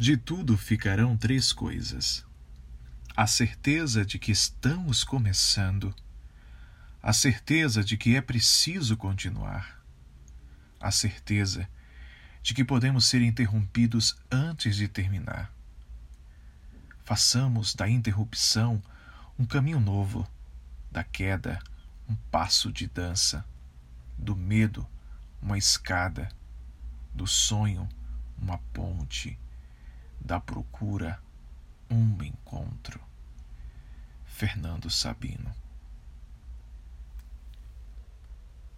De tudo ficarão três coisas: a certeza de que estamos começando, a certeza de que é preciso continuar, a certeza de que podemos ser interrompidos antes de terminar. Façamos da interrupção um caminho novo, da queda um passo de dança, do medo uma escada, do sonho uma ponte, da procura um encontro. Fernando Sabino